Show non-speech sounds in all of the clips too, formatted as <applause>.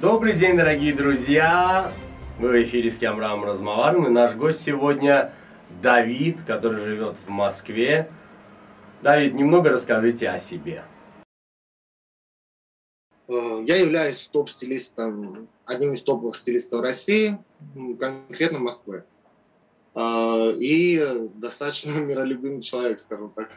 Добрый день, дорогие друзья! Мы в эфире с Кемрамом Размоваром, и наш гость сегодня Давид, который живет в Москве. Давид, немного расскажите о себе. Э, я являюсь топ-стилистом, одним из топовых стилистов России, конкретно Москвы. Э, и достаточно <laughs> миролюбимый человек, скажем так.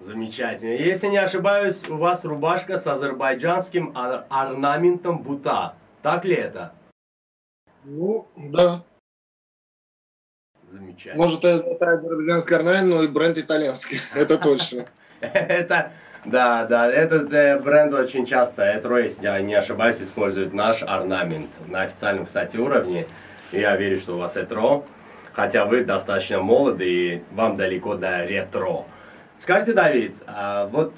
Замечательно. Если не ошибаюсь, у вас рубашка с азербайджанским орнаментом бута. Так ли это? Ну, да. Замечательно. Может, это азербайджанский орнамент, но и бренд итальянский. <laughs> Это точно. <laughs> Это, да, да, этот э, бренд очень часто, Этро, если я не ошибаюсь, использует наш орнамент на официальном, кстати, уровне. Я верю, что у вас Этро, хотя вы достаточно молоды и вам далеко до ретро. Скажите, Давид, а вот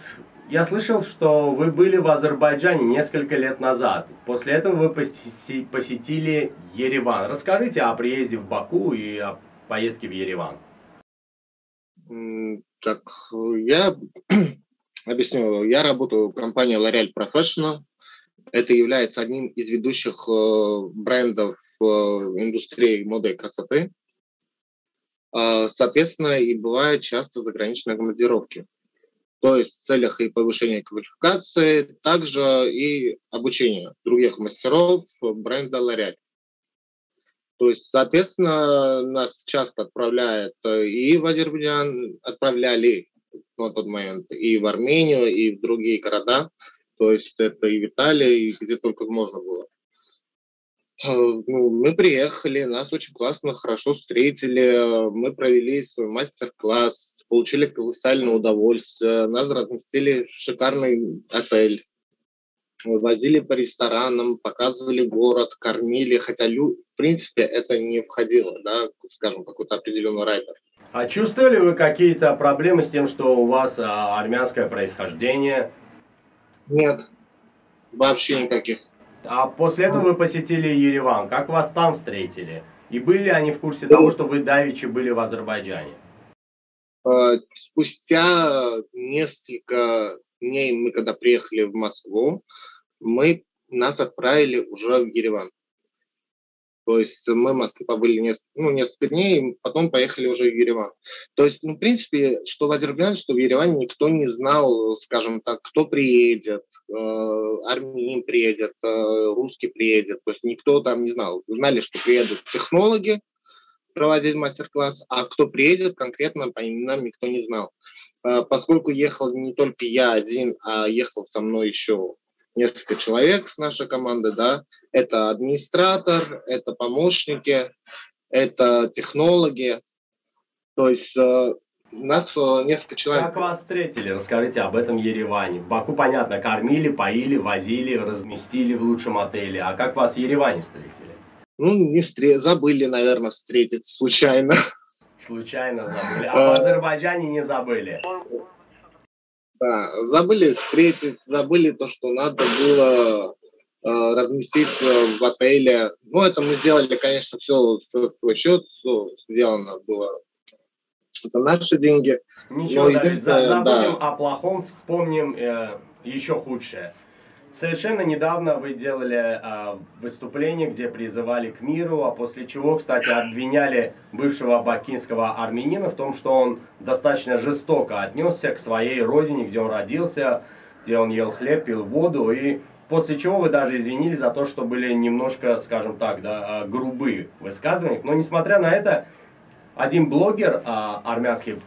я слышал, что вы были в Азербайджане несколько лет назад. После этого вы посетили Ереван. Расскажите о приезде в Баку и о поездке в Ереван. Так, я <clears throat> объясню. Я работаю в компании L'Oreal Professional. Это является одним из ведущих э, брендов в индустрии моды и красоты. А, соответственно, и бывают часто заграничные командировки. То есть в целях и повышения квалификации, также и обучения других мастеров бренда L'Oreal. То есть, соответственно, нас часто отправляют и в Азербайджан, отправляли на тот момент, и в Армению, и в другие города. То есть это и в Италии, и где только можно было. Э, ну, мы приехали, нас очень классно, хорошо встретили, мы провели свой мастер-класс, получили колоссальное удовольствие, нас разместили в шикарный отель, возили по ресторанам, показывали город, кормили, хотя, в принципе, это не входило, да, скажем, какой-то определенный райдер. А чувствовали вы какие-то проблемы с тем, что у вас а, армянское происхождение? Нет, вообще никаких. А после этого вы посетили Ереван. Как вас там встретили? И были они в курсе того, что вы давичи были в Азербайджане? А, спустя несколько дней мы, когда приехали в Москву, мы нас отправили уже в Ереван. То есть мы в Москве побыли несколько, ну, несколько дней, потом поехали уже в Ереван. То есть, ну, в принципе, что в Азербайджане, что в Ереване никто не знал, скажем так, кто приедет, э, армянин приедет, э, русский приедет. То есть никто там не знал. Знали, что приедут технологи проводить мастер-класс, а кто приедет конкретно по именам никто не знал. Э, поскольку ехал не только я один, а ехал со мной еще несколько человек с нашей команды, да, это администратор, это помощники, это технологи, то есть э, нас э, несколько человек... Как вас встретили? Расскажите об этом Ереване. В Баку, понятно, кормили, поили, возили, разместили в лучшем отеле. А как вас в Ереване встретили? Ну, не встр... забыли, наверное, встретить случайно. Случайно забыли. А в Азербайджане не забыли. Да, забыли встретить, забыли то, что надо было э, разместить в отеле. Ну, это мы сделали, конечно, все в свой счет, все сделано было за наши деньги. Ничего, Но Давид, забудем да. о плохом, вспомним э, еще худшее. Совершенно недавно вы делали э, выступление, где призывали к миру, а после чего, кстати, обвиняли бывшего бакинского армянина в том, что он достаточно жестоко отнесся к своей родине, где он родился, где он ел хлеб, пил воду, и после чего вы даже извинились за то, что были немножко, скажем так, да, грубые высказывания. Но несмотря на это, один блогер э, армянский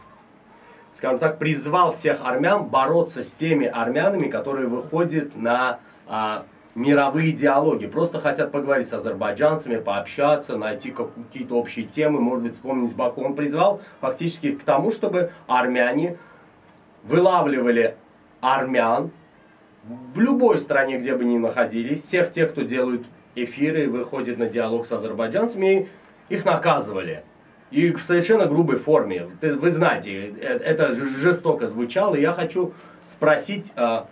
скажем так, призвал всех армян бороться с теми армянами, которые выходят на а, мировые диалоги. Просто хотят поговорить с азербайджанцами, пообщаться, найти какие-то общие темы, может быть, вспомнить Баку. Он призвал фактически к тому, чтобы армяне вылавливали армян в любой стране, где бы ни находились, всех тех, кто делают эфиры, выходит на диалог с азербайджанцами, их наказывали. И в совершенно грубой форме. Вы знаете, э, это жестоко звучало. Я хочу спросить а,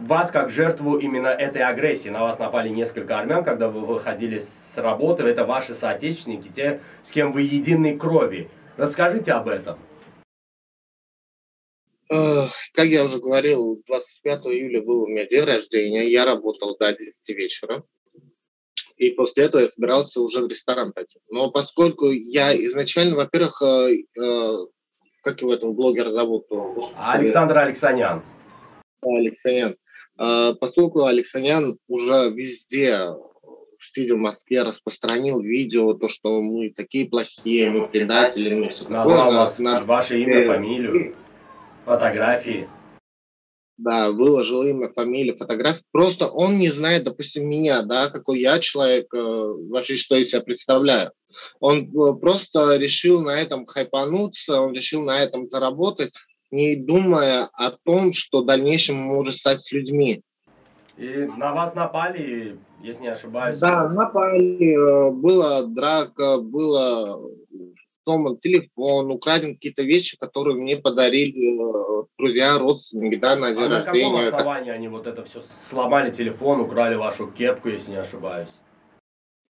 вас как жертву именно этой агрессии. На вас напали несколько армян, когда вы выходили с работы. Это ваши соотечественники, те, с кем вы единой крови. Расскажите об этом. Как я уже говорил, 25 июля был у меня день рождения. Я работал до 10 вечера. И после этого я собирался уже в ресторан пойти. Но поскольку я изначально, во-первых, э, э, как его этого блогера зовут? Александр Алексанян. Алексанян. Э, поскольку Алексанян уже везде видел в Москве, распространил видео, то, что мы такие плохие, мы предатели, мы все Назвал вас, на... ваше имя, фамилию, фотографии да, выложил имя, фамилию, фотографию. Просто он не знает, допустим, меня, да, какой я человек, э, вообще, что я себя представляю. Он э, просто решил на этом хайпануться, он решил на этом заработать, не думая о том, что в дальнейшем может стать с людьми. И на вас напали, если не ошибаюсь. Да, напали, э, была драка, было сломан телефон, украден какие-то вещи, которые мне подарили э, друзья, родственники, да, на день а рождения. на каком основании они вот это все сломали телефон, украли вашу кепку, если не ошибаюсь?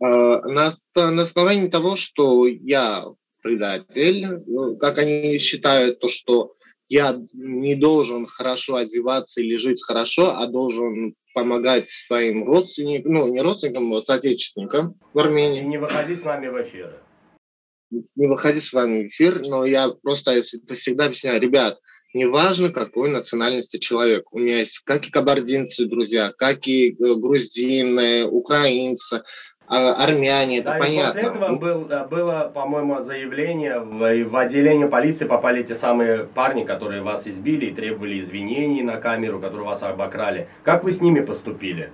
А, на, на основании того, что я предатель, ну, как они считают, то, что я не должен хорошо одеваться или жить хорошо, а должен помогать своим родственникам, ну, не родственникам, а соотечественникам в Армении. И не выходить с нами в эфиры не выходить с вами в эфир, но я просто это всегда объясняю, ребят, неважно, какой национальности человек. У меня есть как и кабардинцы друзья, как и э, грузины, украинцы, а, армяне, да, это и понятно. После этого был, было, по-моему, заявление, в, в отделение полиции попали те самые парни, которые вас избили и требовали извинений на камеру, которые вас обокрали. Как вы с ними поступили?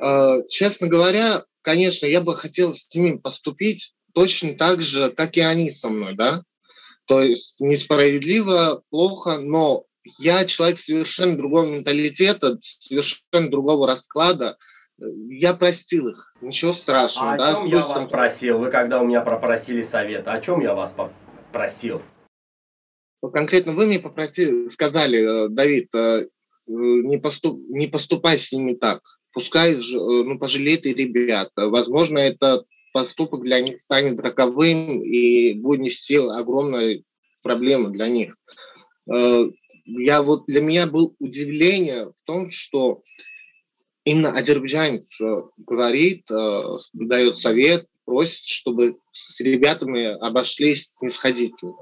А, честно говоря, конечно, я бы хотел с ними поступить точно так же, как и они со мной, да. То есть несправедливо, плохо, но я человек совершенно другого менталитета, совершенно другого расклада. Я простил их, ничего страшного. А да? о чем я вас просил? Вы когда у меня попросили совет, о чем я вас попросил? Конкретно вы мне попросили, сказали, э, Давид, э, э, не, поступ, не поступай с ними так. Пускай ну, пожалеет и ребят. Возможно, это поступок для них станет роковым и будет нести огромную проблему для них. Э, я вот для меня был удивление в том, что именно азербайджанец э, говорит, э, дает совет, просит, чтобы с ребятами обошлись снисходительно.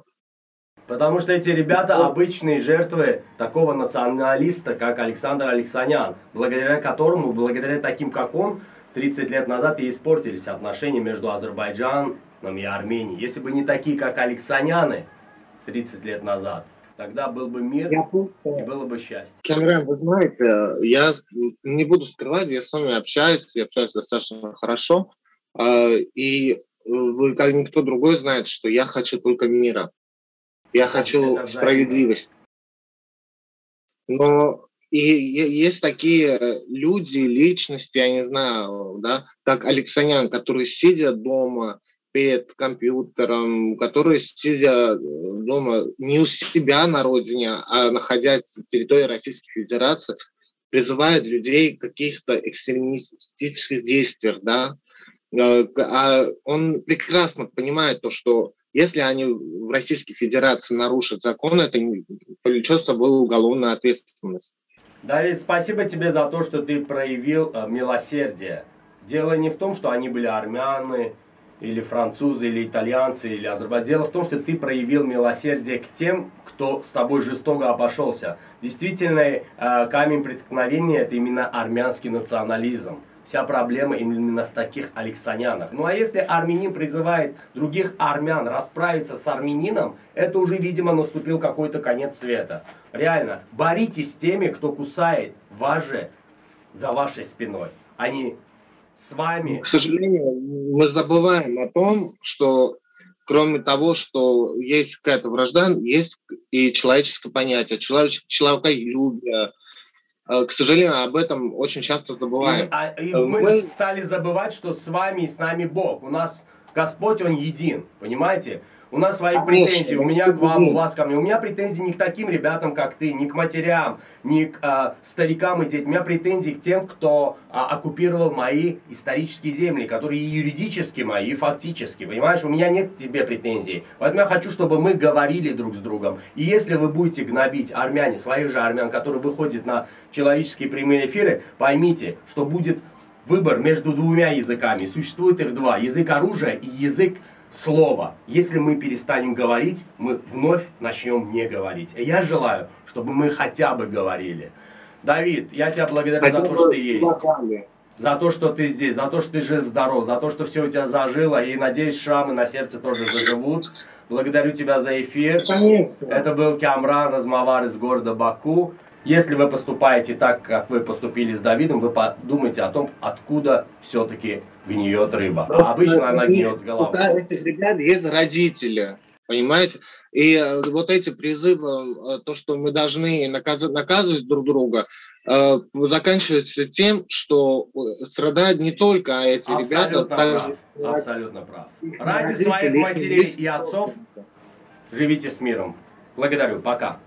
Потому что эти ребята обычные жертвы такого националиста, как Александр Алексанян, благодаря которому, благодаря таким, как он, 30 лет назад и испортились отношения между Азербайджаном и Арменией. Если бы не такие, как Алексаняны 30 лет назад, тогда был бы мир я просто... и было бы счастье. Камеран, вы знаете, я не буду скрывать, я с вами общаюсь, я общаюсь достаточно хорошо, а, и вы, как никто другой, знает, что я хочу только мира. Я хочу справедливости. Но и есть такие э, люди, личности, я не знаю, да, как Алексанян, которые сидят дома перед компьютером, которые сидя э, дома не у себя на родине, а находясь на территории Российской Федерации, призывают людей к каких-то экстремистических действиях, да, э, а он прекрасно понимает то, что если они в Российской Федерации нарушат закон, это повлечет с собой уголовную ответственность. Давид, спасибо тебе за то, что ты проявил э, милосердие. Дело не в том, что они были армяне, или французы, или итальянцы, или азербайджанцы. Дело в том, что ты проявил милосердие к тем, кто с тобой жестоко обошелся. Действительно, э, камень преткновения – это именно армянский национализм. Вся проблема именно в таких Алексанянах. Ну а если армянин призывает других армян расправиться с армянином, это уже, видимо, наступил какой-то конец света. Реально, боритесь с теми, кто кусает вас же за вашей спиной, а не с вами. К сожалению, мы забываем о том, что кроме того, что есть какая-то вражда, есть и человеческое понятие, человек, человеколюбие, к сожалению, об этом очень часто забываем. И, а, и э, мы, мы стали забывать, что с вами и с нами Бог. У нас Господь, Он един, понимаете? У нас свои Конечно, претензии, у меня к вам, у вас ко мне. У меня претензии не к таким ребятам, как ты, не к матерям, не к а, старикам и детям. У меня претензии к тем, кто а, оккупировал мои исторические земли, которые и юридически мои, и фактически. Понимаешь, у меня нет к тебе претензий. Поэтому я хочу, чтобы мы говорили друг с другом. И если вы будете гнобить армяне, своих же армян, которые выходят на человеческие прямые эфиры, поймите, что будет выбор между двумя языками. Существует их два. Язык оружия и язык слова. Если мы перестанем говорить, мы вновь начнем не говорить. И я желаю, чтобы мы хотя бы говорили. Давид, я тебя благодарю хотя за то, что ты есть. За то, что ты здесь, за то, что ты жив-здоров, за то, что все у тебя зажило. И надеюсь, шрамы на сердце тоже заживут. Благодарю тебя за эфир. Конечно. Это был Камран Размавар из города Баку. Если вы поступаете так, как вы поступили с Давидом, вы подумайте о том, откуда все-таки гниет рыба. А обычно она гниет с головы. У этих ребят есть родители. Понимаете? И э, вот эти призывы, э, то, что мы должны наказывать друг друга, э, заканчивается тем, что страдают не только эти Абсолютно ребята. Прав. Также... Абсолютно прав. Ради своих матерей и отцов живите с миром. Благодарю. Пока.